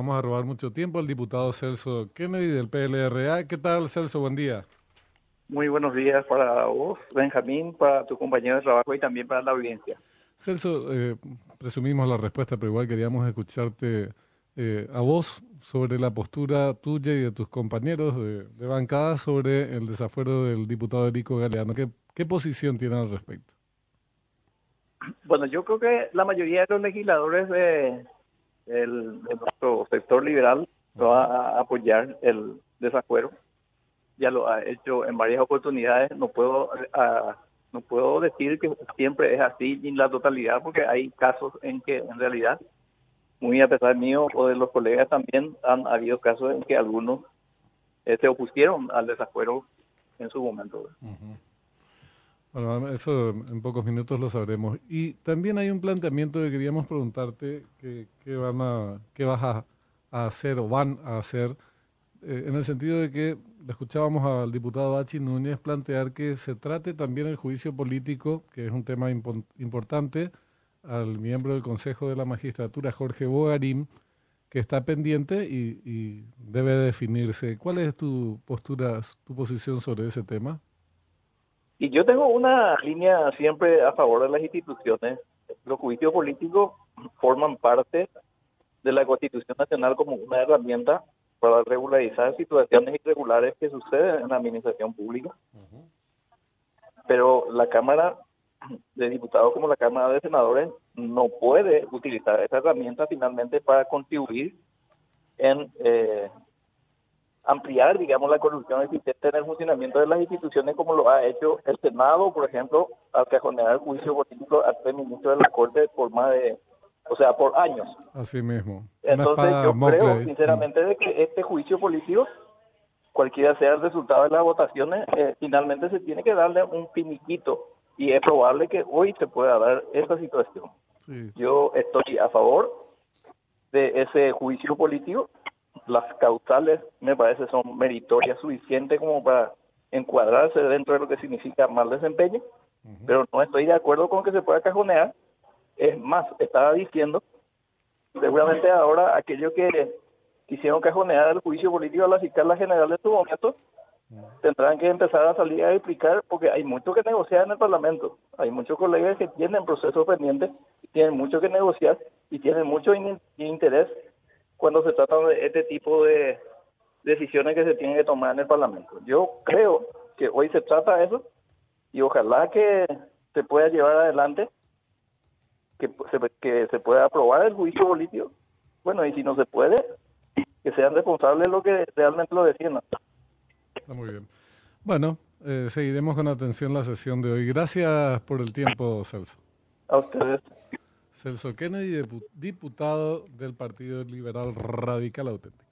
Vamos a robar mucho tiempo al diputado Celso Kennedy del PLRA. ¿Qué tal, Celso? Buen día. Muy buenos días para vos, Benjamín, para tu compañero de trabajo y también para la audiencia. Celso, eh, presumimos la respuesta, pero igual queríamos escucharte eh, a vos sobre la postura tuya y de tus compañeros de, bancada sobre el desafuero del diputado Erico Galeano. ¿Qué, ¿Qué posición tienen al respecto? Bueno, yo creo que la mayoría de los legisladores de, nuestro sector liberal va a apoyar el desafuero. Ya lo ha hecho en varias oportunidades. No puedo no puedo decir que siempre es así en la totalidad, porque hay casos en que en realidad, muy a pesar mío o de los colegas también, han habido casos en que algunos eh, se opusieron al desafuero en su momento. Bueno, eso en pocos minutos lo sabremos. Y también hay un planteamiento que queríamos preguntarte qué van a, qué vas a, hacer o van a hacer, eh, en el sentido de que escuchábamos al diputado Bachi Núñez plantear que se trate también el juicio político, que es un tema importante, al miembro del Consejo de la Magistratura, Jorge Bogarín, que está pendiente y, y debe definirse. ¿Cuál es tu postura, tu posición sobre ese tema? Y yo tengo una línea siempre a favor de las instituciones. Los juicios políticos forman parte de la Constitución Nacional como una herramienta para regularizar situaciones irregulares que suceden en la administración pública. Pero la Cámara de Diputados como la Cámara de Senadores no puede utilizar esa herramienta finalmente para contribuir en eh, ampliar, digamos, la corrupción existente en el funcionamiento de las instituciones, como lo ha hecho el Senado, por ejemplo, al cajonear el juicio político al ministro de la Corte por más de, o sea, por años. Así mismo. Entonces, yo creo, sinceramente, de que este juicio político, cualquiera sea el resultado de las votaciones, eh, finalmente se tiene que darle un finiquito y es probable que hoy se pueda dar esa situación. Yo estoy a favor de ese juicio político las causales me parece son meritorias suficientes como para encuadrarse dentro de lo que significa mal desempeño, pero no estoy de acuerdo con que se pueda cajonear. Es más, estaba diciendo, seguramente ahora aquellos que quisieron cajonear el juicio político a la fiscal general de su momento tendrán que empezar a salir a explicar porque hay mucho que negociar en el Parlamento. Hay muchos colegas que tienen procesos pendientes, tienen mucho que negociar y tienen mucho interés cuando se trata de este tipo de decisiones que se tienen que tomar en el Parlamento. Yo creo que hoy se trata de eso y ojalá que se pueda llevar adelante, que se, que se pueda aprobar el juicio político. Bueno, y si no se puede, que sean responsables lo que realmente lo defiendan. Está muy bien. Bueno, eh, seguiremos con atención la sesión de hoy. Gracias por el tiempo, Celso. A ustedes. Celso Kennedy, diputado del Partido Liberal Radical Auténtico.